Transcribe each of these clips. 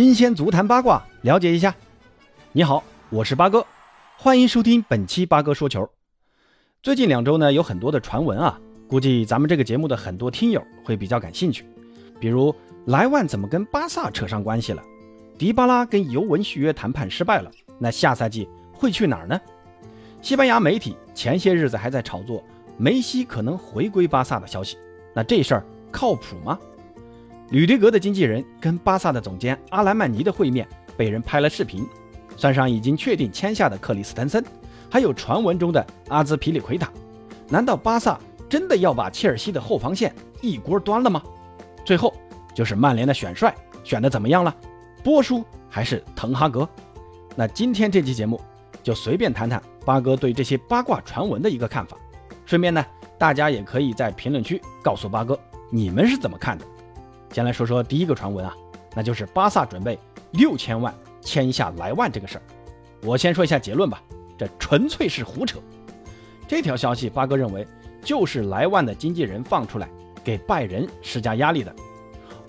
新鲜足坛八卦，了解一下。你好，我是八哥，欢迎收听本期八哥说球。最近两周呢，有很多的传闻啊，估计咱们这个节目的很多听友会比较感兴趣。比如莱万怎么跟巴萨扯上关系了？迪巴拉跟尤文续约谈判失败了，那下赛季会去哪儿呢？西班牙媒体前些日子还在炒作梅西可能回归巴萨的消息，那这事儿靠谱吗？吕迪格的经纪人跟巴萨的总监阿兰曼尼的会面被人拍了视频，算上已经确定签下的克里斯滕森，还有传闻中的阿兹皮里奎塔，难道巴萨真的要把切尔西的后防线一锅端了吗？最后就是曼联的选帅选的怎么样了？波叔还是滕哈格？那今天这期节目就随便谈谈八哥对这些八卦传闻的一个看法，顺便呢，大家也可以在评论区告诉八哥你们是怎么看的。先来说说第一个传闻啊，那就是巴萨准备六千万签下莱万这个事儿。我先说一下结论吧，这纯粹是胡扯。这条消息，八哥认为就是莱万的经纪人放出来给拜仁施加压力的。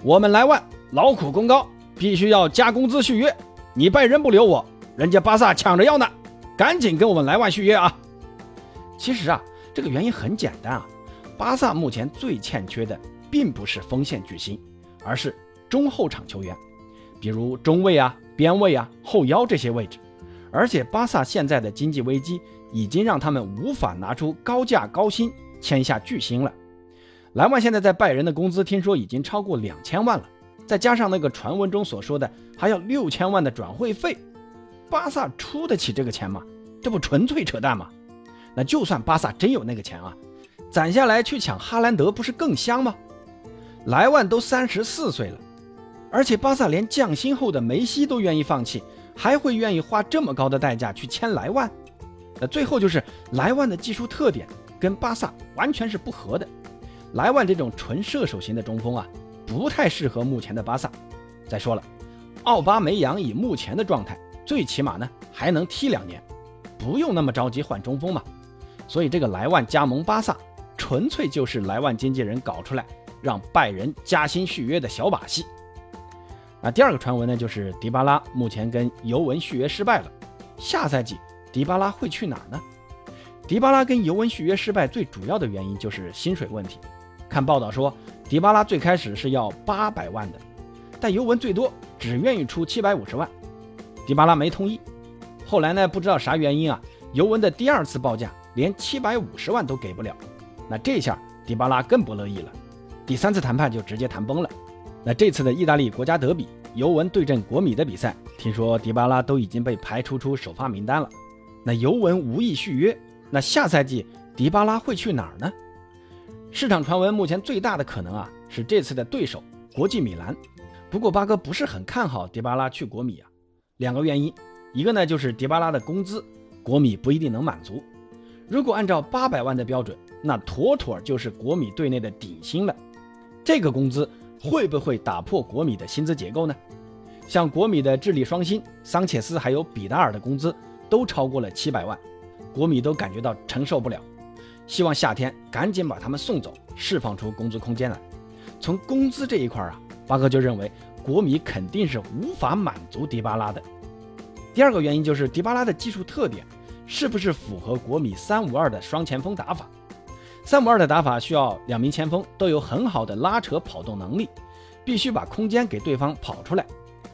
我们莱万劳苦功高，必须要加工资续约。你拜仁不留我，人家巴萨抢着要呢，赶紧跟我们莱万续约啊！其实啊，这个原因很简单啊，巴萨目前最欠缺的并不是锋线巨星。而是中后场球员，比如中卫啊、边卫啊、后腰这些位置。而且巴萨现在的经济危机已经让他们无法拿出高价高薪签下巨星了。莱万现在在拜仁的工资听说已经超过两千万了，再加上那个传闻中所说的还要六千万的转会费，巴萨出得起这个钱吗？这不纯粹扯淡吗？那就算巴萨真有那个钱啊，攒下来去抢哈兰德不是更香吗？莱万都三十四岁了，而且巴萨连降薪后的梅西都愿意放弃，还会愿意花这么高的代价去签莱万？那最后就是莱万的技术特点跟巴萨完全是不合的。莱万这种纯射手型的中锋啊，不太适合目前的巴萨。再说了，奥巴梅扬以目前的状态，最起码呢还能踢两年，不用那么着急换中锋嘛。所以这个莱万加盟巴萨，纯粹就是莱万经纪人搞出来。让拜仁加薪续约的小把戏。那第二个传闻呢，就是迪巴拉目前跟尤文续约失败了，下赛季迪巴拉会去哪呢？迪巴拉跟尤文续约失败最主要的原因就是薪水问题。看报道说，迪巴拉最开始是要八百万的，但尤文最多只愿意出七百五十万，迪巴拉没同意。后来呢，不知道啥原因啊，尤文的第二次报价连七百五十万都给不了，那这下迪巴拉更不乐意了。第三次谈判就直接谈崩了。那这次的意大利国家德比，尤文对阵国米的比赛，听说迪巴拉都已经被排除出首发名单了。那尤文无意续约，那下赛季迪巴拉会去哪儿呢？市场传闻目前最大的可能啊，是这次的对手国际米兰。不过八哥不是很看好迪巴拉去国米啊，两个原因，一个呢就是迪巴拉的工资，国米不一定能满足。如果按照八百万的标准，那妥妥就是国米队内的顶薪了。这个工资会不会打破国米的薪资结构呢？像国米的智利双星桑切斯还有比达尔的工资都超过了七百万，国米都感觉到承受不了，希望夏天赶紧把他们送走，释放出工资空间来。从工资这一块啊，巴哥就认为国米肯定是无法满足迪巴拉的。第二个原因就是迪巴拉的技术特点是不是符合国米三五二的双前锋打法？三五二的打法需要两名前锋都有很好的拉扯跑动能力，必须把空间给对方跑出来。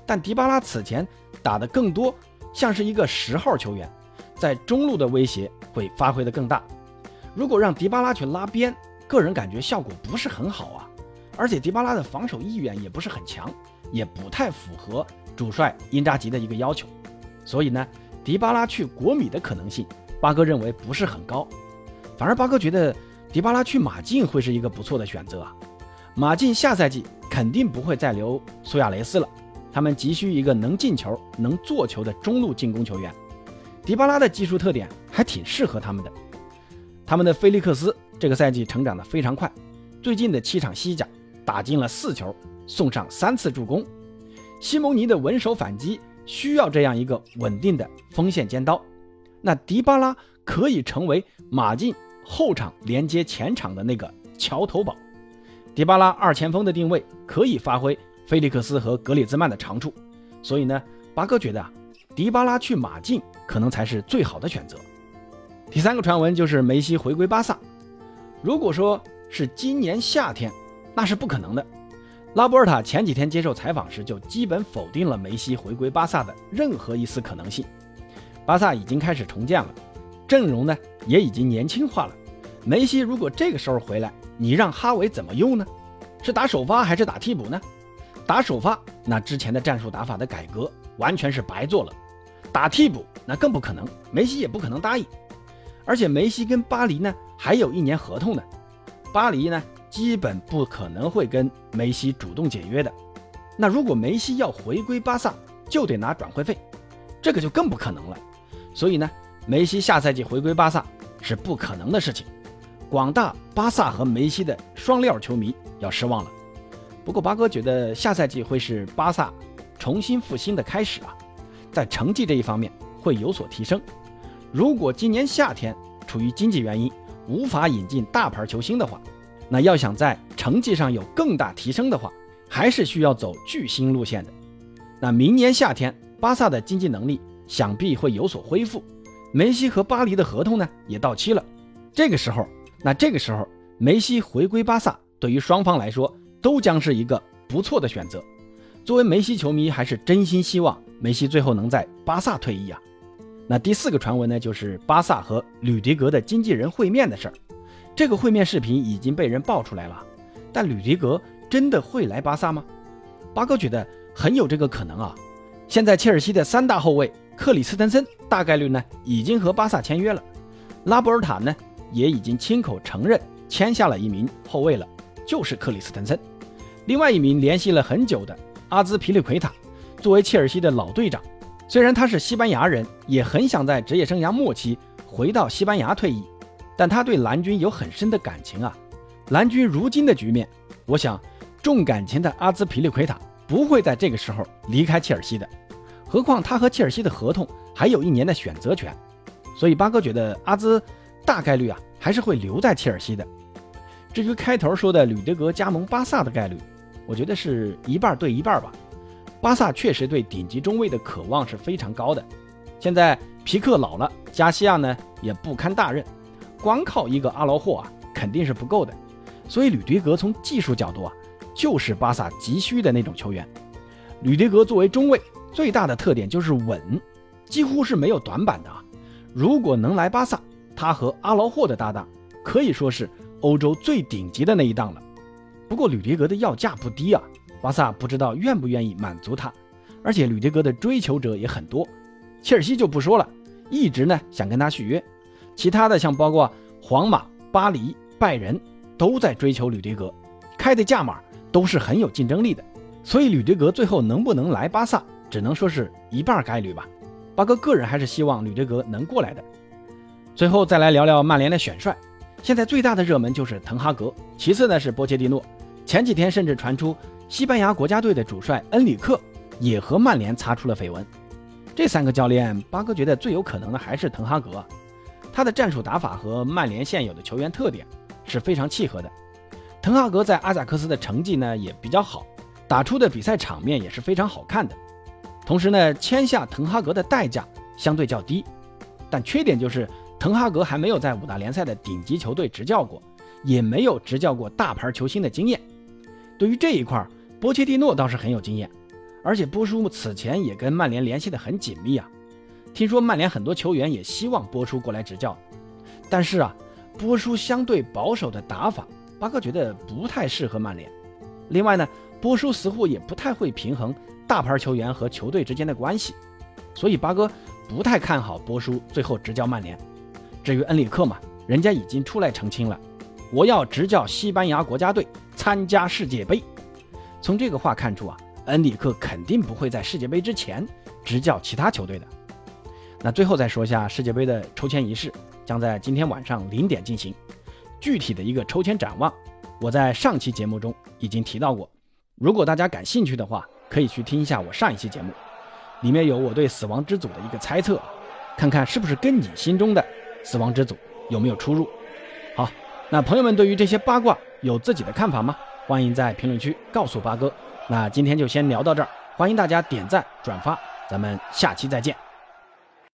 但迪巴拉此前打的更多像是一个十号球员，在中路的威胁会发挥的更大。如果让迪巴拉去拉边，个人感觉效果不是很好啊。而且迪巴拉的防守意愿也不是很强，也不太符合主帅因扎吉的一个要求。所以呢，迪巴拉去国米的可能性，八哥认为不是很高。反而八哥觉得。迪巴拉去马竞会是一个不错的选择啊！马竞下赛季肯定不会再留苏亚雷斯了，他们急需一个能进球、能做球的中路进攻球员。迪巴拉的技术特点还挺适合他们的。他们的菲利克斯这个赛季成长的非常快，最近的七场西甲打进了四球，送上三次助攻。西蒙尼的稳守反击需要这样一个稳定的锋线尖刀，那迪巴拉可以成为马竞。后场连接前场的那个桥头堡，迪巴拉二前锋的定位可以发挥菲利克斯和格里兹曼的长处，所以呢，巴哥觉得啊，迪巴拉去马竞可能才是最好的选择。第三个传闻就是梅西回归巴萨，如果说是今年夏天，那是不可能的。拉波尔塔前几天接受采访时就基本否定了梅西回归巴萨的任何一丝可能性。巴萨已经开始重建了，阵容呢也已经年轻化了。梅西如果这个时候回来，你让哈维怎么用呢？是打首发还是打替补呢？打首发，那之前的战术打法的改革完全是白做了；打替补，那更不可能，梅西也不可能答应。而且梅西跟巴黎呢还有一年合同呢，巴黎呢基本不可能会跟梅西主动解约的。那如果梅西要回归巴萨，就得拿转会费，这个就更不可能了。所以呢，梅西下赛季回归巴萨是不可能的事情。广大巴萨和梅西的双料球迷要失望了。不过八哥觉得下赛季会是巴萨重新复兴的开始啊，在成绩这一方面会有所提升。如果今年夏天出于经济原因无法引进大牌球星的话，那要想在成绩上有更大提升的话，还是需要走巨星路线的。那明年夏天巴萨的经济能力想必会有所恢复，梅西和巴黎的合同呢也到期了，这个时候。那这个时候，梅西回归巴萨，对于双方来说都将是一个不错的选择。作为梅西球迷，还是真心希望梅西最后能在巴萨退役啊。那第四个传闻呢，就是巴萨和吕迪格的经纪人会面的事儿。这个会面视频已经被人爆出来了，但吕迪格真的会来巴萨吗？八哥觉得很有这个可能啊。现在切尔西的三大后卫克里斯滕森大概率呢已经和巴萨签约了，拉波尔塔呢？也已经亲口承认签下了一名后卫了，就是克里斯滕森。另外一名联系了很久的阿兹皮利奎塔，作为切尔西的老队长，虽然他是西班牙人，也很想在职业生涯末期回到西班牙退役，但他对蓝军有很深的感情啊。蓝军如今的局面，我想重感情的阿兹皮利奎塔不会在这个时候离开切尔西的，何况他和切尔西的合同还有一年的选择权，所以八哥觉得阿兹。大概率啊，还是会留在切尔西的。至于开头说的吕德格加盟巴萨的概率，我觉得是一半对一半吧。巴萨确实对顶级中卫的渴望是非常高的。现在皮克老了，加西亚呢也不堪大任，光靠一个阿劳霍啊肯定是不够的。所以吕迪格从技术角度啊，就是巴萨急需的那种球员。吕迪格作为中卫，最大的特点就是稳，几乎是没有短板的啊。如果能来巴萨，他和阿劳霍的搭档可以说是欧洲最顶级的那一档了。不过吕迪格的要价不低啊，巴萨不知道愿不愿意满足他。而且吕迪格的追求者也很多，切尔西就不说了，一直呢想跟他续约。其他的像包括皇马、巴黎、拜仁都在追求吕迪格，开的价码都是很有竞争力的。所以吕迪格最后能不能来巴萨，只能说是一半概率吧。巴哥个人还是希望吕迪格能过来的。最后再来聊聊曼联的选帅，现在最大的热门就是滕哈格，其次呢是波切蒂诺。前几天甚至传出西班牙国家队的主帅恩里克也和曼联擦出了绯闻。这三个教练，八哥觉得最有可能的还是滕哈格，他的战术打法和曼联现有的球员特点是非常契合的。滕哈格在阿贾克斯的成绩呢也比较好，打出的比赛场面也是非常好看的。同时呢，签下滕哈格的代价相对较低，但缺点就是。滕哈格还没有在五大联赛的顶级球队执教过，也没有执教过大牌球星的经验。对于这一块，波切蒂诺倒是很有经验，而且波叔此前也跟曼联联系得很紧密啊。听说曼联很多球员也希望波叔过来执教，但是啊，波叔相对保守的打法，巴哥觉得不太适合曼联。另外呢，波叔似乎也不太会平衡大牌球员和球队之间的关系，所以巴哥不太看好波叔最后执教曼联。至于恩里克嘛，人家已经出来澄清了，我要执教西班牙国家队参加世界杯。从这个话看出啊，恩里克肯定不会在世界杯之前执教其他球队的。那最后再说一下世界杯的抽签仪式，将在今天晚上零点进行。具体的一个抽签展望，我在上期节目中已经提到过。如果大家感兴趣的话，可以去听一下我上一期节目，里面有我对死亡之组的一个猜测，看看是不是跟你心中的。死亡之组有没有出入？好，那朋友们对于这些八卦有自己的看法吗？欢迎在评论区告诉八哥。那今天就先聊到这儿，欢迎大家点赞转发，咱们下期再见。